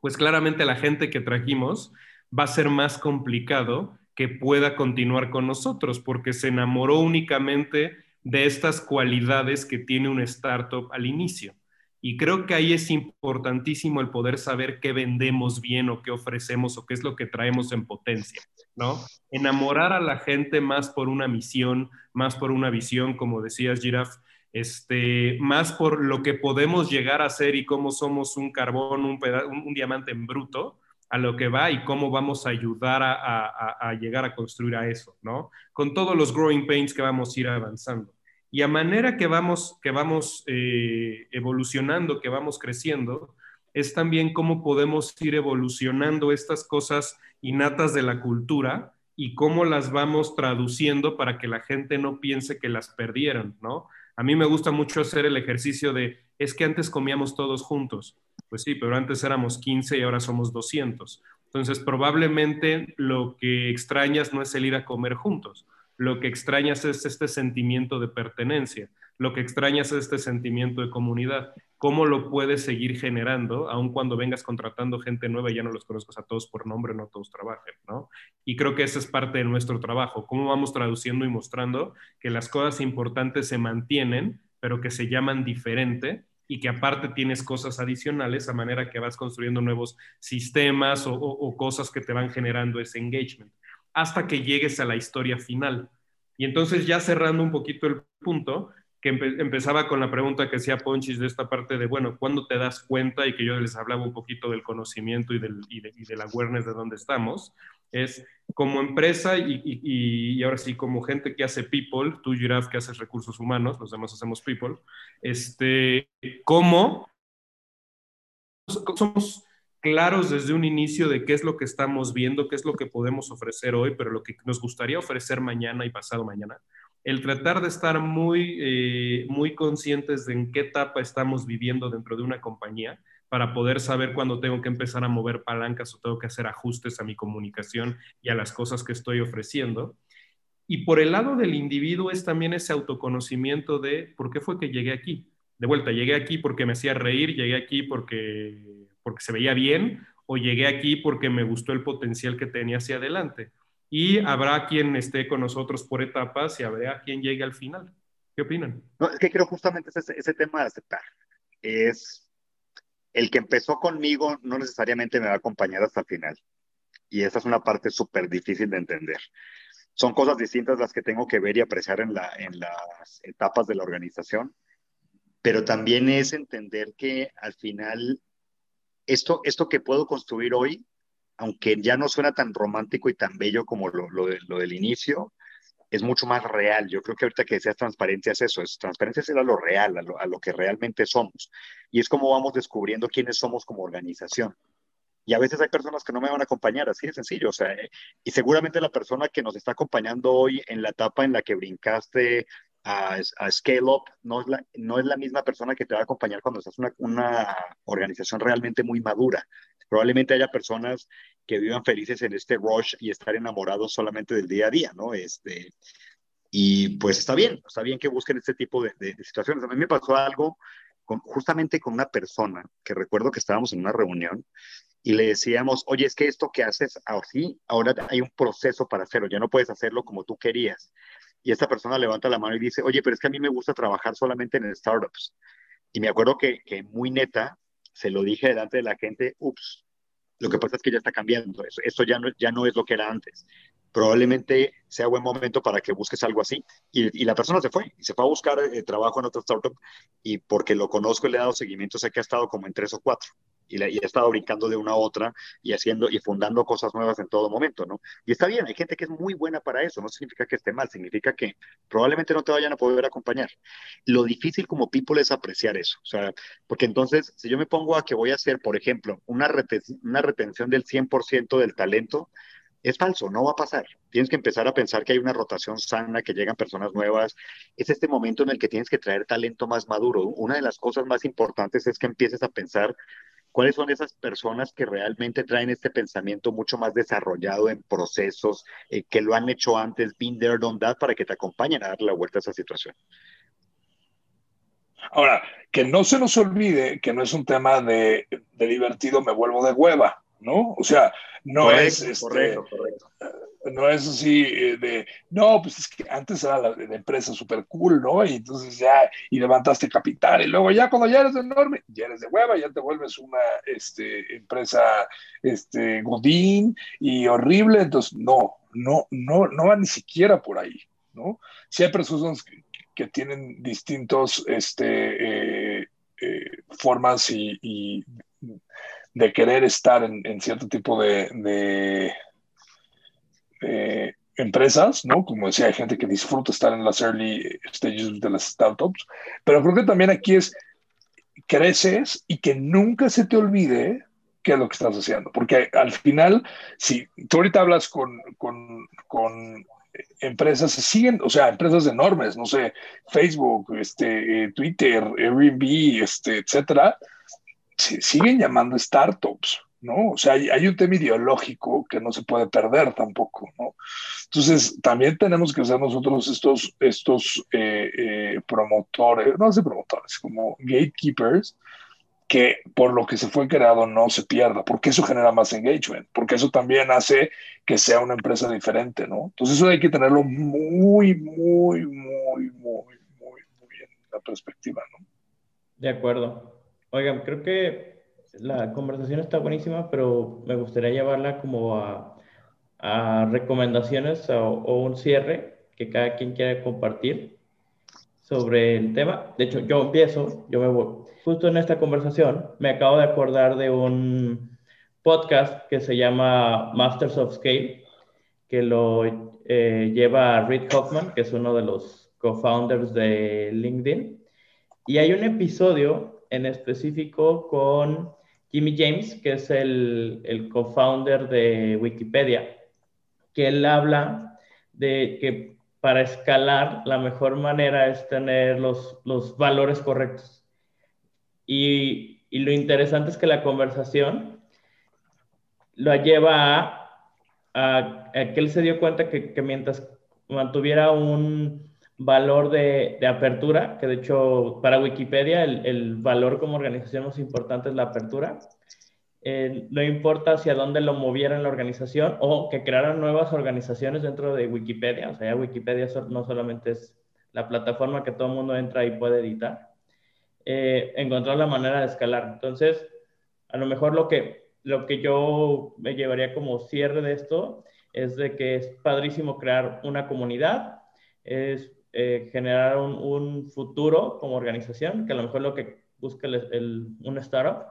pues claramente la gente que trajimos va a ser más complicado que pueda continuar con nosotros porque se enamoró únicamente de estas cualidades que tiene un startup al inicio. Y creo que ahí es importantísimo el poder saber qué vendemos bien o qué ofrecemos o qué es lo que traemos en potencia, ¿no? Enamorar a la gente más por una misión, más por una visión, como decías, Giraf, este, más por lo que podemos llegar a ser y cómo somos un carbón, un, un, diamante en bruto, a lo que va y cómo vamos a ayudar a, a, a llegar a construir a eso, ¿no? Con todos los growing pains que vamos a ir avanzando. Y a manera que vamos, que vamos eh, evolucionando, que vamos creciendo, es también cómo podemos ir evolucionando estas cosas innatas de la cultura y cómo las vamos traduciendo para que la gente no piense que las perdieron, ¿no? A mí me gusta mucho hacer el ejercicio de, es que antes comíamos todos juntos. Pues sí, pero antes éramos 15 y ahora somos 200. Entonces, probablemente lo que extrañas no es el ir a comer juntos lo que extrañas es este sentimiento de pertenencia, lo que extrañas es este sentimiento de comunidad. ¿Cómo lo puedes seguir generando, aun cuando vengas contratando gente nueva y ya no los conozcas a todos por nombre, no todos trabajen, ¿no? Y creo que esa es parte de nuestro trabajo, cómo vamos traduciendo y mostrando que las cosas importantes se mantienen, pero que se llaman diferente y que aparte tienes cosas adicionales a manera que vas construyendo nuevos sistemas o, cosas que te van generando ese engagement, hasta que llegues a la historia final. Y entonces ya cerrando un poquito el punto, que empezaba con la pregunta que hacía Ponchis de esta parte de, bueno, ¿cuándo te das cuenta? Y que yo les hablaba un poquito del conocimiento y del, y de, y del awareness de dónde estamos es como empresa y, ahora sí como gente que hace people, tú Giraffe que haces recursos humanos, los demás hacemos people, este, cómo somos claros desde un inicio de qué es lo que estamos viendo, qué es lo que podemos ofrecer hoy, pero lo que nos gustaría ofrecer mañana y pasado mañana. El tratar de estar muy, eh, muy conscientes de en qué etapa estamos viviendo dentro de una compañía para poder saber cuándo tengo que empezar a mover palancas o tengo que hacer ajustes a mi comunicación y a las cosas que estoy ofreciendo. Y por el lado del individuo es también ese autoconocimiento de por qué fue que llegué aquí. De vuelta, llegué aquí porque me hacía reír, llegué aquí porque, porque se veía bien o llegué aquí porque me gustó el potencial que tenía hacia adelante. Y habrá quien esté con nosotros por etapas y habrá quien llegue al final. ¿Qué opinan? No, es que creo justamente ese, ese tema de aceptar. Es el que empezó conmigo no necesariamente me va a acompañar hasta el final. Y esa es una parte súper difícil de entender. Son cosas distintas las que tengo que ver y apreciar en, la, en las etapas de la organización, pero también es entender que al final esto, esto que puedo construir hoy, aunque ya no suena tan romántico y tan bello como lo, lo, lo del inicio, es mucho más real. Yo creo que ahorita que decías transparencia es eso, es transparencia es a lo real, a lo, que realmente somos. Y es como vamos descubriendo quiénes somos como organización. Y a veces hay personas que no me van a acompañar, así de sencillo. O sea, y seguramente la persona que nos está acompañando hoy en la etapa en la que brincaste a, Scale Up no es, la, no es la misma persona que te va a acompañar cuando estás una, una organización realmente muy madura. Probablemente haya personas que vivan felices en este rush y estar enamorados solamente del día a día, ¿no? Este, y pues está bien, está bien que busquen este tipo de, situaciones. A mí me pasó algo justamente con una persona que recuerdo que estábamos en una reunión y le decíamos, oye, es que esto que haces así, ahora hay un proceso para hacerlo, ya no puedes hacerlo como tú querías. Y esta persona levanta la mano y dice, oye, pero es que a mí me gusta trabajar solamente en startups. Y me acuerdo que, que muy neta, se lo dije delante de la gente, ups, lo que pasa es que ya está cambiando, eso ya, no, ya no es lo que era antes. Probablemente sea buen momento para que busques algo así. Y, la persona se fue, y se fue a buscar eh, trabajo en otra startup, y porque lo conozco y le he dado seguimiento, sé que ha estado como en tres o cuatro y, he estado brincando de una a otra y haciendo y fundando cosas nuevas en todo momento, ¿no? Y está bien, hay gente que es muy buena para eso, no significa que esté mal, significa que probablemente no te vayan a poder acompañar. Lo difícil como people es apreciar eso, o sea, porque entonces, si yo me pongo a que voy a hacer, por ejemplo, una, una retención del 100% del talento, es falso, no va a pasar. Tienes que empezar a pensar que hay una rotación sana, que llegan personas nuevas. Es este momento en el que tienes que traer talento más maduro. Una de las cosas más importantes es que empieces a pensar cuáles son esas personas que realmente traen este pensamiento mucho más desarrollado en procesos, eh, que lo han hecho antes, been there, done that, para que te acompañen a dar la vuelta a esa situación. Ahora, que no se nos olvide que no es un tema de, de divertido, me vuelvo de hueva, ¿no? O sea, no es... Este, correcto, correcto no es así eh, de, no, pues es que antes era la, empresa súper cool, ¿no? Y entonces ya, y levantaste capital, y luego ya cuando ya eres enorme, ya eres de hueva, ya te vuelves una este, empresa este, godín y horrible, entonces no, no, no, no va ni siquiera por ahí, ¿no? Si hay personas que, tienen distintos este, eh, eh, formas y, de querer estar en, cierto tipo de eh, empresas, ¿no? Como decía, hay gente que disfruta estar en las early stages de las startups, pero creo que también aquí es, creces y que nunca se te olvide qué es lo que estás haciendo, porque al final, si tú ahorita hablas con, con, con empresas, siguen, o sea, empresas enormes, no sé, Facebook, este, eh, Twitter, Airbnb, este, etcétera, se siguen llamando startups, ¿no? O sea, hay, un tema ideológico que no se puede perder tampoco, ¿no? Entonces, también tenemos que ser nosotros estos, estos eh, eh, promotores, no sé promotores, como gatekeepers, que por lo que se fue creado no se pierda, porque eso genera más engagement, porque eso también hace que sea una empresa diferente, ¿no? Entonces eso hay que tenerlo muy, muy, muy, muy, muy, muy bien la perspectiva, ¿no? De acuerdo. Oigan, creo que la conversación está buenísima, pero me gustaría llevarla como a, a recomendaciones o, o un cierre que cada quien quiera compartir sobre el tema. De hecho, yo empiezo, yo me voy justo en esta conversación me acabo de acordar de un podcast que se llama Masters of Scale, que lo eh, lleva Reid Hoffman, que es uno de los co-founders de LinkedIn. Y hay un episodio en específico con Jimmy James, que es el, el co-founder de Wikipedia, que él habla de que para escalar la mejor manera es tener los, los valores correctos. Y, lo interesante es que la conversación lo lleva a, que él se dio cuenta que, mientras mantuviera un valor de, apertura, que de hecho para Wikipedia el, valor como organización más importante es la apertura, eh, no importa hacia dónde lo moviera en la organización o que crearan nuevas organizaciones dentro de Wikipedia, o sea, ya Wikipedia no solamente es la plataforma que todo el mundo entra y puede editar, eh, encontrar la manera de escalar. Entonces, a lo mejor lo que, lo que yo me llevaría como cierre de esto es de que es padrísimo crear una comunidad, es eh, generar un, futuro como organización, que a lo mejor lo que busca el, un startup,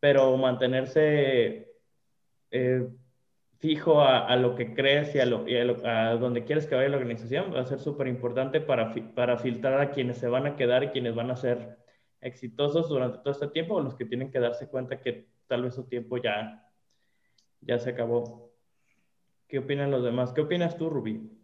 pero mantenerse eh, fijo a, lo que crees y, a, lo, a, donde quieres que vaya la organización va a ser súper importante para, para filtrar a quienes se van a quedar y quienes van a ser exitosos durante todo este tiempo o los que tienen que darse cuenta que tal vez su tiempo ya, ya se acabó. ¿Qué opinan los demás? ¿Qué opinas tú, Rubí?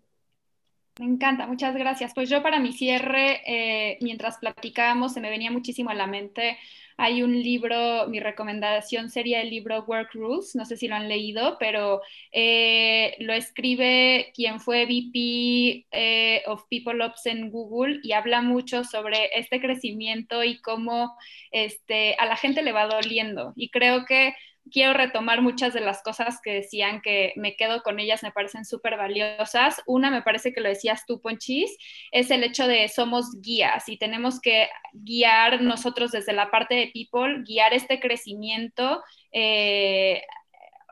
Me encanta, muchas gracias. Pues yo para mi cierre, eh, mientras platicábamos, se me venía muchísimo a la mente hay un libro, mi recomendación sería el libro Work Rules, no sé si lo han leído, pero eh, lo escribe quien fue VP eh, of People Ops en Google y habla mucho sobre este crecimiento y cómo este, a la gente le va doliendo. Y creo que quiero retomar muchas de las cosas que decían que me quedo con ellas, me parecen súper valiosas. Una, me parece que lo decías tú, Ponchis, es el hecho de somos guías y tenemos que guiar nosotros desde la parte de people, guiar este crecimiento. Eh,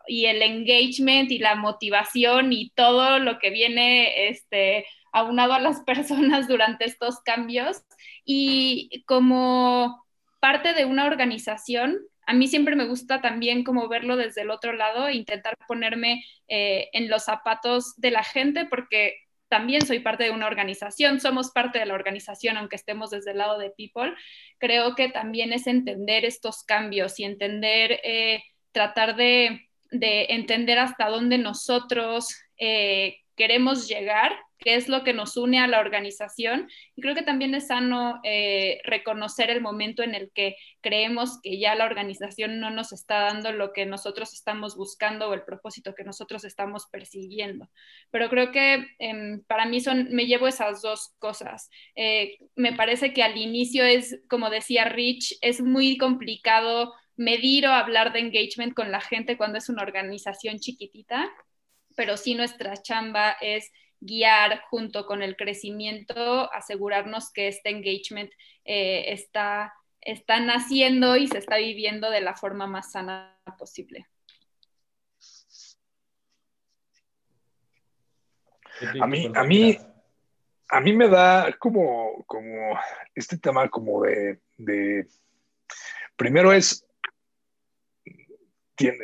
y el engagement y la motivación y todo lo que viene este, aunado a las personas durante estos cambios. Y como parte de una organización, a mí siempre me gusta también como verlo desde el otro lado, e intentar ponerme eh, en los zapatos de la gente, porque también soy parte de una organización, somos parte de la organización, aunque estemos desde el lado de People. Creo que también es entender estos cambios y entender, eh, tratar de, entender hasta dónde nosotros eh, queremos llegar qué es lo que nos une a la organización. Y creo que también es sano eh, reconocer el momento en el que creemos que ya la organización no nos está dando lo que nosotros estamos buscando o el propósito que nosotros estamos persiguiendo. Pero creo que em, para mí son, me llevo esas dos cosas. Eh, me parece que al inicio es, como decía Rich, es muy complicado medir o hablar de engagement con la gente cuando es una organización chiquitita, pero sí nuestra chamba es guiar junto con el crecimiento, asegurarnos que este engagement eh, está, está naciendo y se está viviendo de la forma más sana posible. A mí, a mí, a mí me da como, como este tema como de, de primero es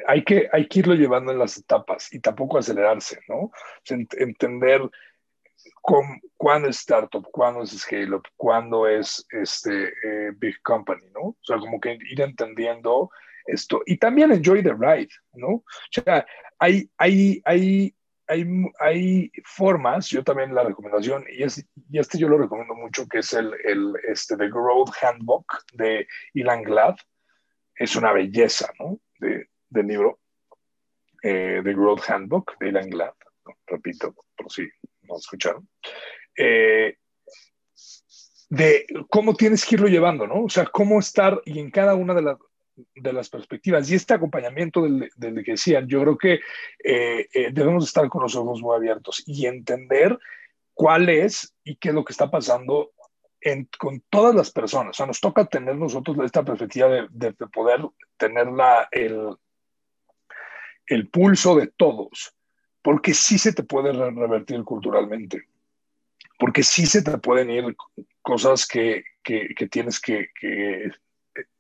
hay, que, hay que irlo llevando en las etapas y tampoco acelerarse, ¿no? entender cuándo es startup, cuándo es scale-up, cuándo es este, eh, big company, ¿no? O sea, como que ir entendiendo esto. Y también enjoy the ride, ¿no? O sea, hay, hay, hay, hay, hay formas, yo también la recomendación, y, y este yo lo recomiendo mucho, que es el, el este, The Growth Handbook de Ilan Glad. Es una belleza, ¿no? De, del libro The eh, Growth Handbook de Ilan Glad. repito, por si no escucharon, eh, de cómo tienes que irlo llevando, ¿no? O sea, cómo estar y en cada una de las, de las perspectivas. Y este acompañamiento del, del que decían, yo creo que eh, eh, debemos estar con los ojos muy abiertos y entender cuál es y qué es lo que está pasando en, con todas las personas. O sea, nos toca tener nosotros esta perspectiva de, de, de poder tener la, el, el pulso de todos, porque sí se te puede revertir culturalmente, porque sí se te pueden ir cosas que, que, tienes que, que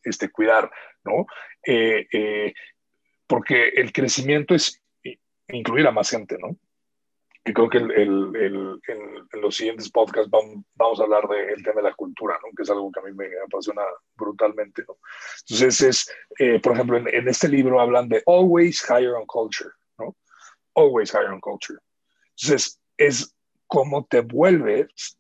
este, cuidar, ¿no? Eh, eh, porque el crecimiento es incluir a más gente, ¿no? Y creo que el, el, en los siguientes podcasts vamos, vamos a hablar del tema de la cultura, ¿no? que es algo que a mí me apasiona brutalmente. Entonces, es, eh, por ejemplo, en, en, este libro hablan de always higher on culture, ¿no? Always higher on culture. Entonces, es cómo te vuelves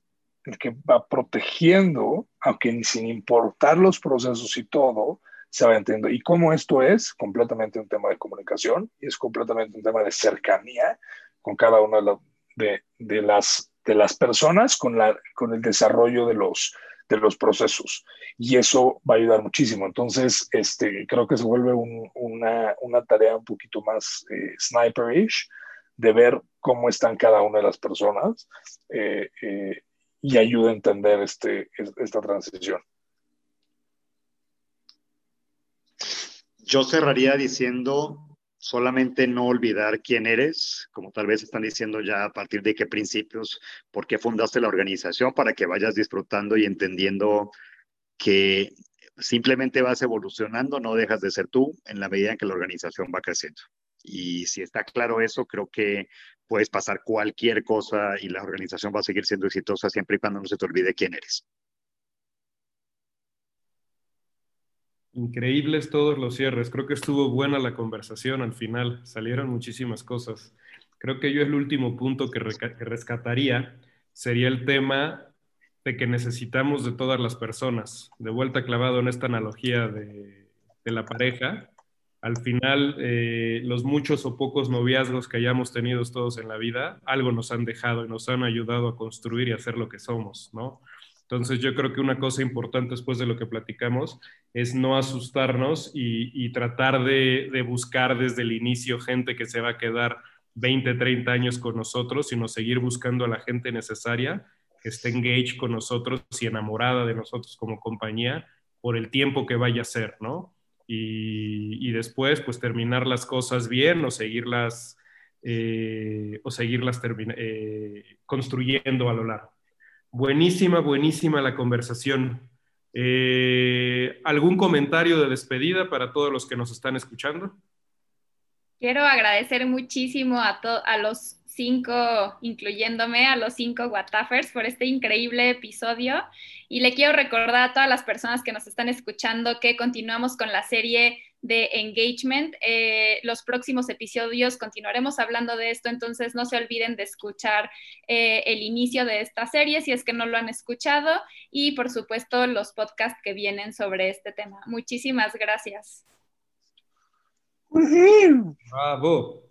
el que va protegiendo, aunque sin importar los procesos y todo, se va entendiendo. Y cómo esto es completamente un tema de comunicación y es completamente un tema de cercanía con cada una de, de, de, las, de las personas, con, la, con el desarrollo de los, de los procesos. Y eso va a ayudar muchísimo. Entonces, este, creo que se vuelve un, una, una, tarea un poquito más eh, sniperish de ver cómo están cada una de las personas eh, eh, y ayuda a entender este, esta transición. Yo cerraría diciendo solamente no olvidar quién eres, como tal vez están diciendo ya a partir de qué principios, por qué fundaste la organización, para que vayas disfrutando y entendiendo que simplemente vas evolucionando, no dejas de ser tú en la medida en que la organización va creciendo. Y si está claro eso, creo que puedes pasar cualquier cosa y la organización va a seguir siendo exitosa siempre y cuando no se te olvide quién eres. Increíbles todos los cierres. Creo que estuvo buena la conversación al final. Salieron muchísimas cosas. Creo que yo el último punto que, rescataría sería el tema de que necesitamos de todas las personas. De vuelta clavado en esta analogía de, de la pareja. Al final, eh, los muchos o pocos noviazgos que hayamos tenido todos en la vida, algo nos han dejado y nos han ayudado a construir y a ser lo que somos, ¿no? Entonces yo creo que una cosa importante después de lo que platicamos es no asustarnos y, y tratar de, de, buscar desde el inicio gente que se va a quedar 20, 30 años con nosotros, sino seguir buscando a la gente necesaria que esté engaged con nosotros y enamorada de nosotros como compañía por el tiempo que vaya a ser, ¿no? Y, y después pues terminar las cosas bien o seguirlas, eh, o seguirlas eh, construyendo a lo largo. Buenísima, buenísima la conversación. Eh, ¿Algún comentario de despedida para todos los que nos están escuchando? Quiero agradecer muchísimo a, a los cinco, incluyéndome, a los cinco Watafers por este increíble episodio. Y le quiero recordar a todas las personas que nos están escuchando que continuamos con la serie de engagement. Eh, los próximos episodios continuaremos hablando de esto, entonces no se olviden de escuchar eh, el inicio de esta serie si es que no lo han escuchado y por supuesto los podcasts que vienen sobre este tema. Muchísimas gracias. Bravo.